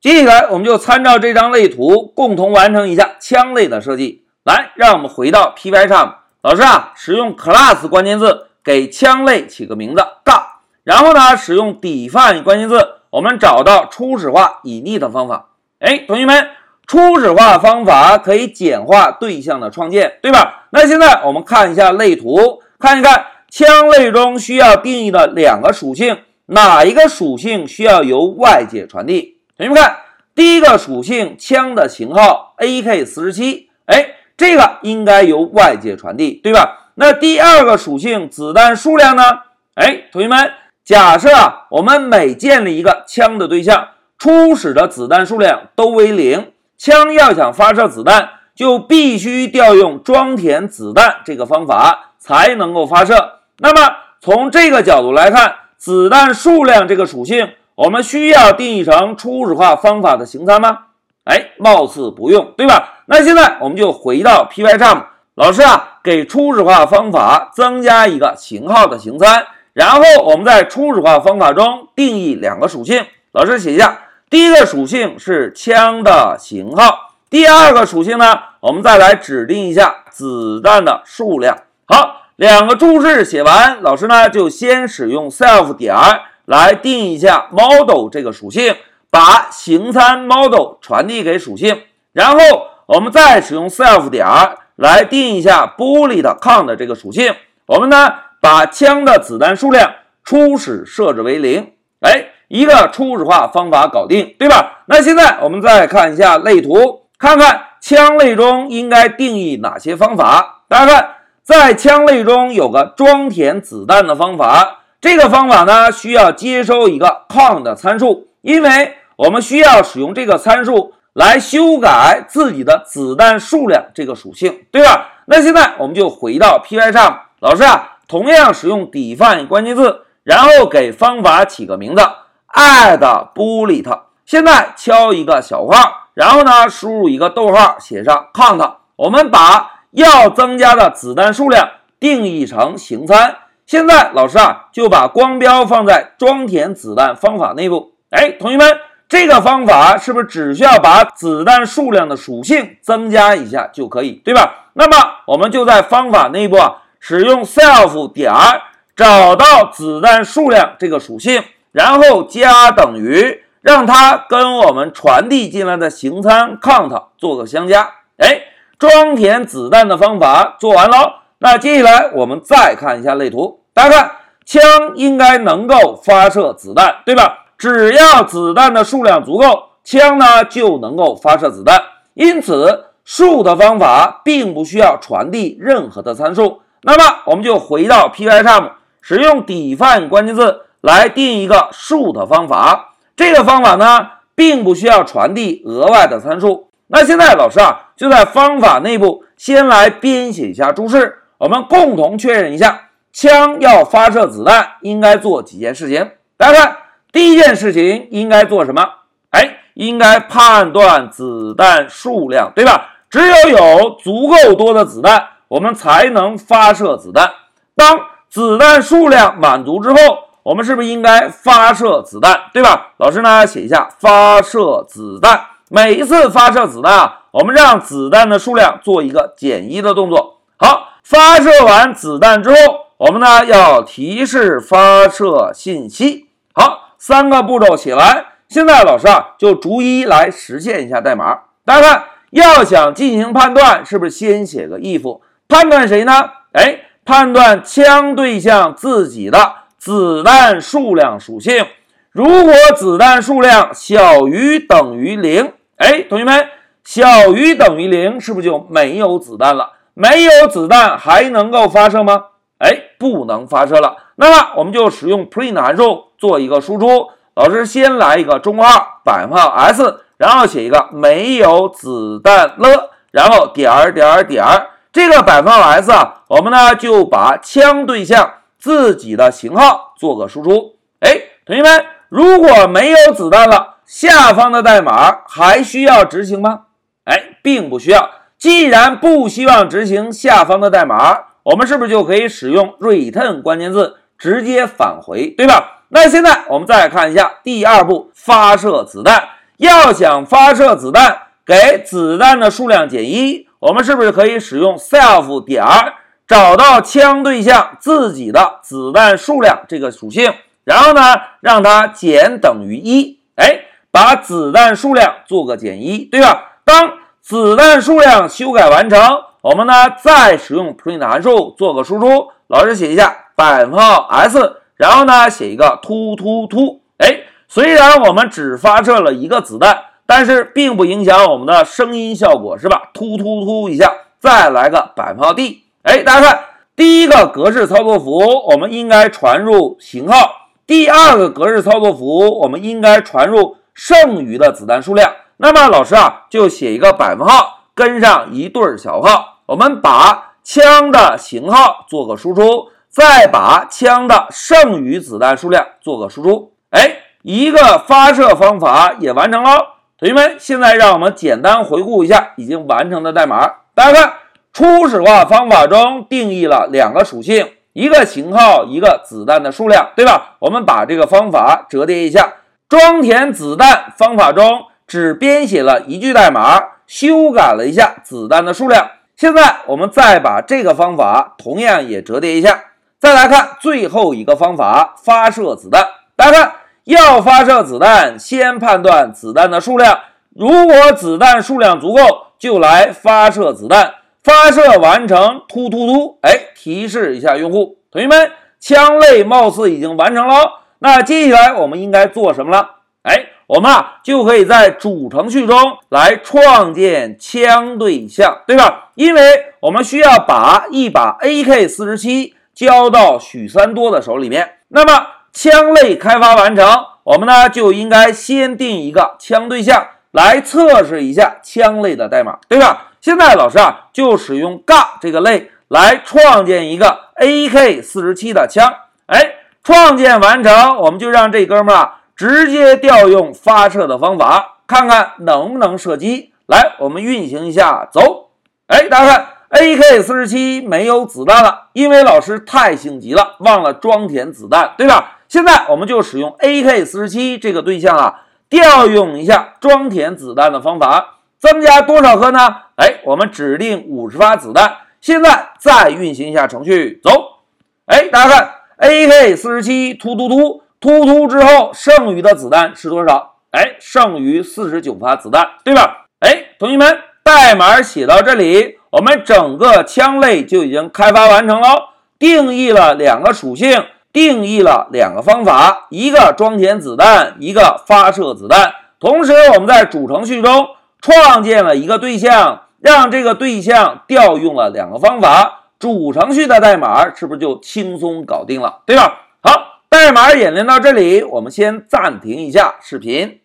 接下来，我们就参照这张类图，共同完成一下枪类的设计。来，让我们回到 PY 上。老师啊，使用 class 关键字给枪类起个名字，杠。然后呢，使用 define 关键字，我们找到初始化 init 方法。哎，同学们，初始化方法可以简化对象的创建，对吧？那现在我们看一下类图，看一看枪类中需要定义的两个属性，哪一个属性需要由外界传递？同学们看，第一个属性枪的型号 AK 四十七，哎，这个应该由外界传递，对吧？那第二个属性子弹数量呢？哎，同学们。假设啊，我们每建立一个枪的对象，初始的子弹数量都为零，枪要想发射子弹，就必须调用装填子弹这个方法才能够发射。那么从这个角度来看，子弹数量这个属性，我们需要定义成初始化方法的形参吗？哎，貌似不用，对吧？那现在我们就回到 Pycharm，老师啊，给初始化方法增加一个型号的形参。然后我们在初始化方法中定义两个属性，老师写一下。第一个属性是枪的型号，第二个属性呢，我们再来指定一下子弹的数量。好，两个注释写完，老师呢就先使用 self 点来定义一下 model 这个属性，把形参 model 传递给属性，然后我们再使用 self 点来定义一下 bullet count 这个属性，我们呢。把枪的子弹数量初始设置为零，哎，一个初始化方法搞定，对吧？那现在我们再看一下类图，看看枪类中应该定义哪些方法。大家看，在枪类中有个装填子弹的方法，这个方法呢需要接收一个 count 的参数，因为我们需要使用这个参数来修改自己的子弹数量这个属性，对吧？那现在我们就回到 Py 上，老师啊。同样使用 define 关键字，然后给方法起个名字，add bullet。现在敲一个小号，然后呢输入一个逗号，写上 count。我们把要增加的子弹数量定义成形参。现在老师啊就把光标放在装填子弹方法内部。哎，同学们，这个方法是不是只需要把子弹数量的属性增加一下就可以，对吧？那么我们就在方法内部啊。使用 self 点找到子弹数量这个属性，然后加等于，让它跟我们传递进来的形参 count 做个相加。哎，装填子弹的方法做完了。那接下来我们再看一下类图，大家看，枪应该能够发射子弹，对吧？只要子弹的数量足够，枪呢就能够发射子弹。因此，数的方法并不需要传递任何的参数。那么我们就回到 Pycharm，使用 define 关键字来定一个数的方法。这个方法呢，并不需要传递额外的参数。那现在老师啊，就在方法内部先来编写一下注释，我们共同确认一下，枪要发射子弹应该做几件事情。大家看，第一件事情应该做什么？哎，应该判断子弹数量，对吧？只有有足够多的子弹。我们才能发射子弹。当子弹数量满足之后，我们是不是应该发射子弹，对吧？老师呢，写一下发射子弹。每一次发射子弹啊，我们让子弹的数量做一个减一的动作。发射完子弹之后，我们呢要提示发射信息。好，三个步骤写完。现在老师啊，就逐一来实现一下代码。大家看，要想进行判断，是不是先写个 if？判断谁呢？哎，判断枪对象自己的子弹数量属性。如果子弹数量小于等于零，哎，同学们，小于等于零是不是就没有子弹了？没有子弹还能够发射吗？哎，不能发射了。那么我们就使用 print 函数做一个输出。老师先来一个中括号百分号 s，然后写一个没有子弹了，然后点儿点儿点儿。这个百分号 s 啊，我们呢就把枪对象自己的型号做个输出。哎，同学们，如果没有子弹了，下方的代码还需要执行吗？哎，并不需要。既然不希望执行下方的代码，我们是不是就可以使用 return 关键字直接返回，对吧？那现在我们再看一下第二步，发射子弹。要想发射子弹，给子弹的数量减一，我们是不是可以使用 self 点找到枪对象自己的子弹数量这个属性，然后呢，让它减等于一，哎，把子弹数量做个减一，对吧？当子弹数量修改完成，我们呢再使用 print 函数做个输出。老师写一下百分号 s，然后呢写一个突突突。哎，虽然我们只发射了一个子弹，但是并不影响我们的声音效果，是吧？突突突一下，再来个百分号 d。哎，大家看，第一个格式操作符我们应该传入型号，第二个格式操作符我们应该传入剩余的子弹数量。那么老师啊就写一个百分号，跟上一对小号，我们把。枪的型号做个输出，再把枪的剩余子弹数量做个输出。哎，一个发射方法也完成了。同学们，现在让我们简单回顾一下已经完成的代码。大家看，初始化方法中定义了两个属性，一个型号，一个子弹的数量，对吧？我们把这个方法折叠一下，装填子弹方法中只编写了一句代码，修改了一下子弹的数量。现在我们再把这个方法同样也折叠一下，再来看最后一个方法发射子弹。大家看，要发射子弹，先判断子弹的数量，如果子弹数量足够，就来发射子弹。发射完成，突突突！哎，提示一下用户，同学们，枪类貌似已经完成了。那接下来我们应该做什么了？哎。我们啊就可以在主程序中来创建枪对象，对吧？因为我们需要把一把 AK 四十七交到许三多的手里面。那么枪类开发完成，我们呢就应该先定一个枪对象来测试一下枪类的代码，对吧？现在老师啊就使用 g 这个类来创建一个 AK 四十七的枪。哎，创建完成，我们就让这哥们儿啊。直接调用发射的方法，看看能不能射击。来，我们运行一下，走。哎，大家看，AK 四十七没有子弹了，因为老师太性急了，忘了装填子弹，对吧？现在我们就使用 AK 四十七这个对象啊，调用一下装填子弹的方法，增加多少颗呢？哎，我们指定五十发子弹。现在再运行一下程序，走。哎，大家看，AK 四十七突突突。突突之后，剩余的子弹是多少？哎，剩余四十九发子弹，对吧？哎，同学们，代码写到这里，我们整个枪类就已经开发完成了。定义了两个属性，定义了两个方法，一个装填子弹，一个发射子弹。同时，我们在主程序中创建了一个对象，让这个对象调用了两个方法。主程序的代码是不是就轻松搞定了？对吧？好。代码演练到这里，我们先暂停一下视频。